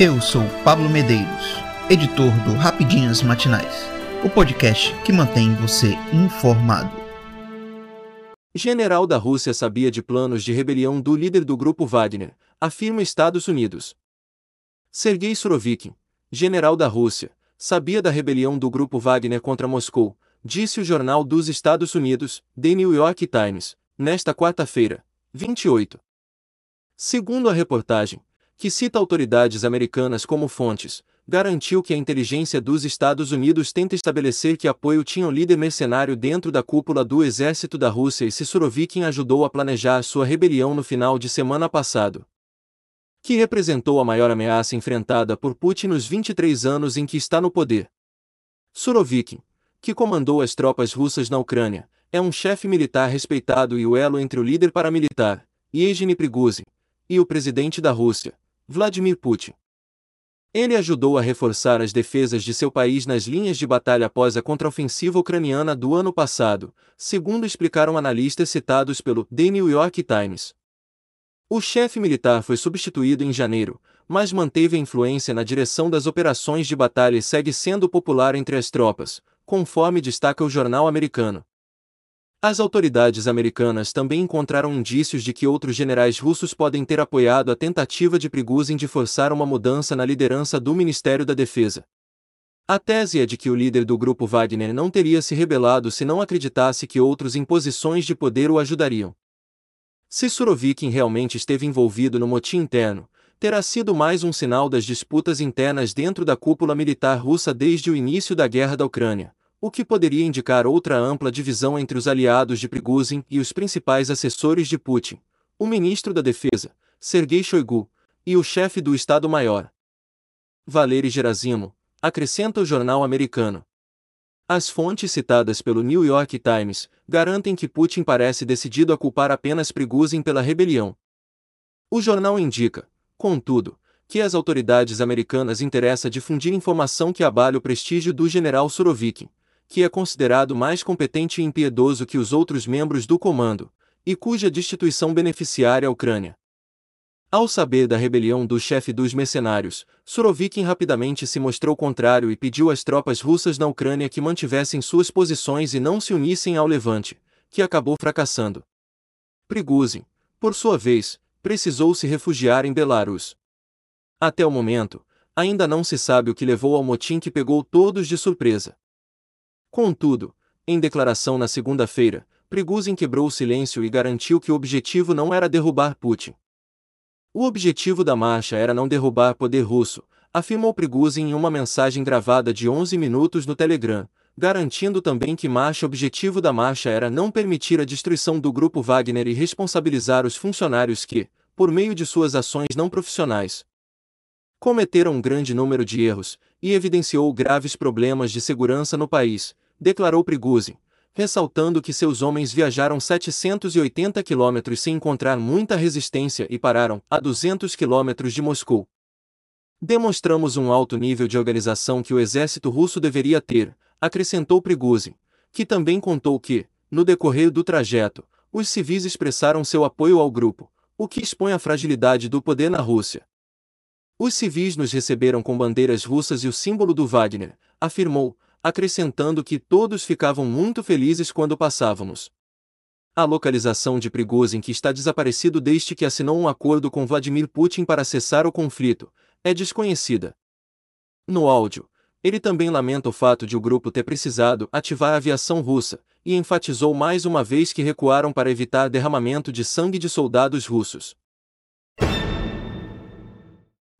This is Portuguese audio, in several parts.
Eu sou Pablo Medeiros, editor do Rapidinhas Matinais, o podcast que mantém você informado. General da Rússia sabia de planos de rebelião do líder do grupo Wagner, afirma Estados Unidos. Sergei Surovikin, general da Rússia, sabia da rebelião do grupo Wagner contra Moscou, disse o jornal dos Estados Unidos, The New York Times, nesta quarta-feira, 28. Segundo a reportagem, que cita autoridades americanas como fontes, garantiu que a inteligência dos Estados Unidos tenta estabelecer que apoio tinha o líder mercenário dentro da cúpula do exército da Rússia e se Surovikin ajudou a planejar sua rebelião no final de semana passado. Que representou a maior ameaça enfrentada por Putin nos 23 anos em que está no poder. Surovikin, que comandou as tropas russas na Ucrânia, é um chefe militar respeitado e o elo entre o líder paramilitar, Yevgeny Prigozhin, e o presidente da Rússia, Vladimir Putin. Ele ajudou a reforçar as defesas de seu país nas linhas de batalha após a contraofensiva ucraniana do ano passado, segundo explicaram analistas citados pelo The New York Times. O chefe militar foi substituído em janeiro, mas manteve a influência na direção das operações de batalha e segue sendo popular entre as tropas, conforme destaca o jornal americano. As autoridades americanas também encontraram indícios de que outros generais russos podem ter apoiado a tentativa de Prigozhin de forçar uma mudança na liderança do Ministério da Defesa. A tese é de que o líder do grupo Wagner não teria se rebelado se não acreditasse que outros em posições de poder o ajudariam. Se Surovikin realmente esteve envolvido no motim interno, terá sido mais um sinal das disputas internas dentro da cúpula militar russa desde o início da guerra da Ucrânia o que poderia indicar outra ampla divisão entre os aliados de Prigozhin e os principais assessores de Putin, o ministro da Defesa, Sergei Shoigu, e o chefe do Estado-Maior. Valery Gerasimo, acrescenta o jornal americano. As fontes citadas pelo New York Times garantem que Putin parece decidido a culpar apenas Prigozhin pela rebelião. O jornal indica, contudo, que as autoridades americanas interessa difundir informação que abale o prestígio do general Surovikin, que é considerado mais competente e impiedoso que os outros membros do comando, e cuja destituição beneficiaria a Ucrânia. Ao saber da rebelião do chefe dos mercenários, Surovikin rapidamente se mostrou contrário e pediu às tropas russas na Ucrânia que mantivessem suas posições e não se unissem ao levante, que acabou fracassando. Prigozhin, por sua vez, precisou se refugiar em Belarus. Até o momento, ainda não se sabe o que levou ao motim que pegou todos de surpresa. Contudo, em declaração na segunda-feira, Prigozhin quebrou o silêncio e garantiu que o objetivo não era derrubar Putin. O objetivo da marcha era não derrubar poder russo, afirmou Prigozhin em uma mensagem gravada de 11 minutos no Telegram, garantindo também que marcha objetivo da marcha era não permitir a destruição do grupo Wagner e responsabilizar os funcionários que, por meio de suas ações não profissionais, cometeram um grande número de erros, e evidenciou graves problemas de segurança no país, declarou Prigozhin, ressaltando que seus homens viajaram 780 quilômetros sem encontrar muita resistência e pararam a 200 quilômetros de Moscou. Demonstramos um alto nível de organização que o exército russo deveria ter, acrescentou Prigozhin, que também contou que, no decorrer do trajeto, os civis expressaram seu apoio ao grupo, o que expõe a fragilidade do poder na Rússia. Os civis nos receberam com bandeiras russas e o símbolo do Wagner, afirmou, acrescentando que todos ficavam muito felizes quando passávamos. A localização de Prigozhin que está desaparecido desde que assinou um acordo com Vladimir Putin para cessar o conflito, é desconhecida. No áudio, ele também lamenta o fato de o grupo ter precisado ativar a aviação russa, e enfatizou mais uma vez que recuaram para evitar derramamento de sangue de soldados russos.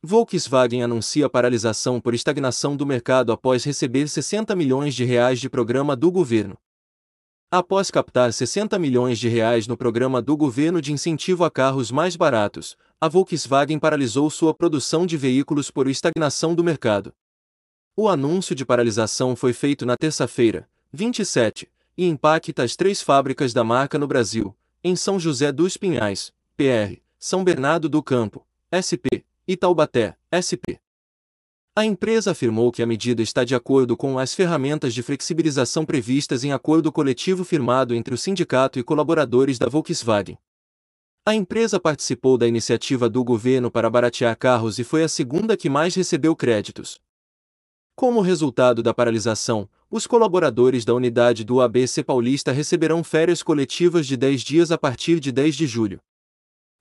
Volkswagen anuncia paralisação por estagnação do mercado após receber 60 milhões de reais de programa do governo. Após captar 60 milhões de reais no programa do governo de incentivo a carros mais baratos, a Volkswagen paralisou sua produção de veículos por estagnação do mercado. O anúncio de paralisação foi feito na terça-feira, 27, e impacta as três fábricas da marca no Brasil, em São José dos Pinhais, PR, São Bernardo do Campo, SP, e Taubaté, SP. A empresa afirmou que a medida está de acordo com as ferramentas de flexibilização previstas em acordo coletivo firmado entre o sindicato e colaboradores da Volkswagen. A empresa participou da iniciativa do governo para baratear carros e foi a segunda que mais recebeu créditos. Como resultado da paralisação, os colaboradores da unidade do ABC Paulista receberão férias coletivas de 10 dias a partir de 10 de julho.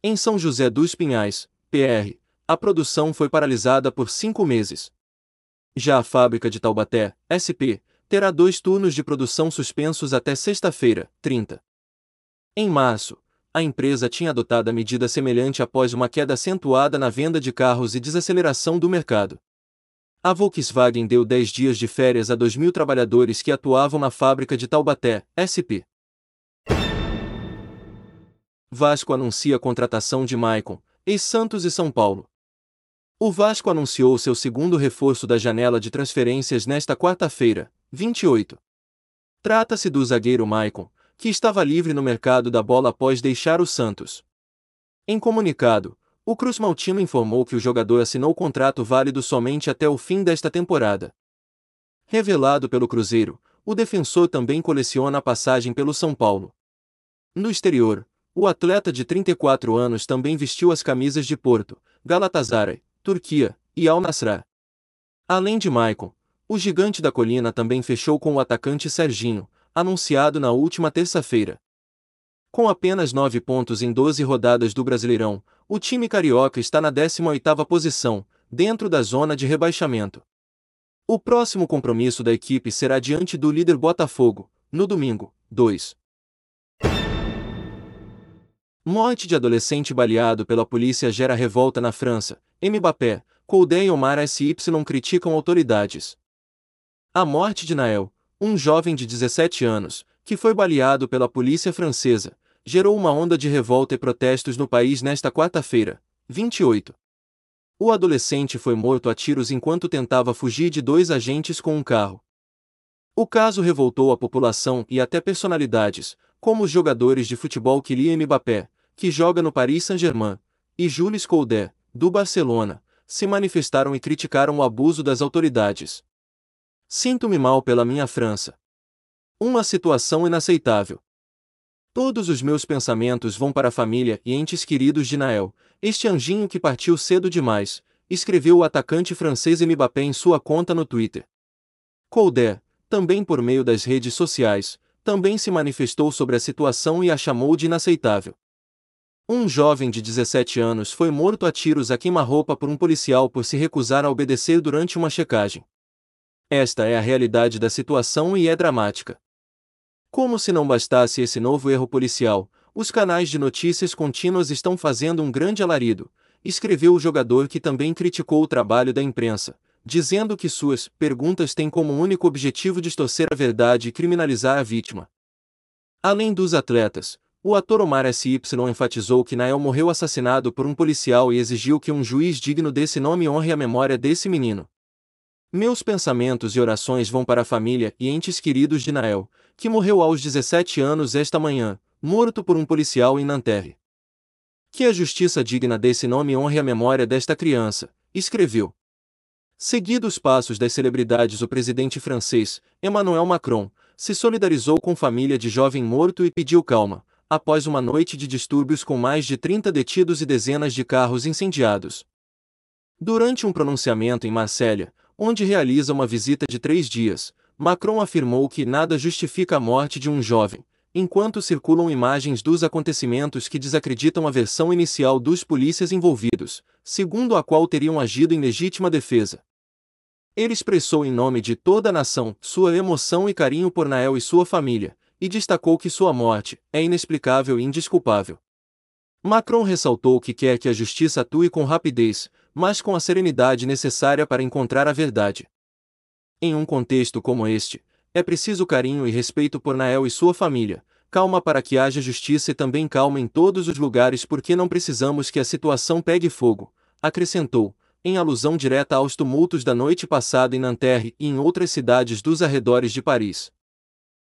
Em São José dos Pinhais, PR, a produção foi paralisada por cinco meses. Já a fábrica de Taubaté, SP, terá dois turnos de produção suspensos até sexta-feira, 30. Em março, a empresa tinha adotado a medida semelhante após uma queda acentuada na venda de carros e desaceleração do mercado. A Volkswagen deu 10 dias de férias a 2 mil trabalhadores que atuavam na fábrica de Taubaté, SP. Vasco anuncia a contratação de Maicon, ex-Santos e São Paulo. O Vasco anunciou seu segundo reforço da janela de transferências nesta quarta-feira, 28. Trata-se do zagueiro Maicon, que estava livre no mercado da bola após deixar o Santos. Em comunicado, o Cruz Maltino informou que o jogador assinou contrato válido somente até o fim desta temporada. Revelado pelo Cruzeiro, o defensor também coleciona a passagem pelo São Paulo. No exterior, o atleta de 34 anos também vestiu as camisas de Porto, Galatasaray, Turquia e Al Nassr. Além de Maicon, o gigante da colina também fechou com o atacante Serginho, anunciado na última terça-feira. Com apenas 9 pontos em 12 rodadas do Brasileirão, o time carioca está na 18ª posição, dentro da zona de rebaixamento. O próximo compromisso da equipe será diante do líder Botafogo, no domingo, 2. Morte de adolescente baleado pela polícia gera revolta na França. Mbappé, Coudé e Omar SY criticam autoridades. A morte de Nael, um jovem de 17 anos, que foi baleado pela polícia francesa, gerou uma onda de revolta e protestos no país nesta quarta-feira, 28. O adolescente foi morto a tiros enquanto tentava fugir de dois agentes com um carro. O caso revoltou a população e até personalidades, como os jogadores de futebol Kylian Mbappé, que joga no Paris Saint-Germain, e Jules Koundé, do Barcelona, se manifestaram e criticaram o abuso das autoridades. Sinto-me mal pela minha França. Uma situação inaceitável. Todos os meus pensamentos vão para a família e entes queridos de Nael, este anjinho que partiu cedo demais, escreveu o atacante francês Mbappé em sua conta no Twitter. Coudé, também por meio das redes sociais, também se manifestou sobre a situação e a chamou de inaceitável. Um jovem de 17 anos foi morto a tiros a queima-roupa por um policial por se recusar a obedecer durante uma checagem. Esta é a realidade da situação e é dramática. Como se não bastasse esse novo erro policial, os canais de notícias contínuas estão fazendo um grande alarido, escreveu o jogador que também criticou o trabalho da imprensa, dizendo que suas perguntas têm como único objetivo distorcer a verdade e criminalizar a vítima. Além dos atletas, o ator Omar SY enfatizou que Nael morreu assassinado por um policial e exigiu que um juiz digno desse nome honre a memória desse menino. Meus pensamentos e orações vão para a família e entes queridos de Nael, que morreu aos 17 anos esta manhã, morto por um policial em Nanterre. Que a justiça digna desse nome honre a memória desta criança, escreveu. Seguido os passos das celebridades, o presidente francês, Emmanuel Macron, se solidarizou com família de jovem morto e pediu calma, após uma noite de distúrbios com mais de 30 detidos e dezenas de carros incendiados. Durante um pronunciamento em Marsella, onde realiza uma visita de três dias, Macron afirmou que nada justifica a morte de um jovem, enquanto circulam imagens dos acontecimentos que desacreditam a versão inicial dos polícias envolvidos, segundo a qual teriam agido em legítima defesa. Ele expressou em nome de toda a nação sua emoção e carinho por Nael e sua família, e destacou que sua morte é inexplicável e indesculpável. Macron ressaltou que quer que a justiça atue com rapidez, mas com a serenidade necessária para encontrar a verdade. Em um contexto como este, é preciso carinho e respeito por Nael e sua família, calma para que haja justiça e também calma em todos os lugares porque não precisamos que a situação pegue fogo, acrescentou, em alusão direta aos tumultos da noite passada em Nanterre e em outras cidades dos arredores de Paris.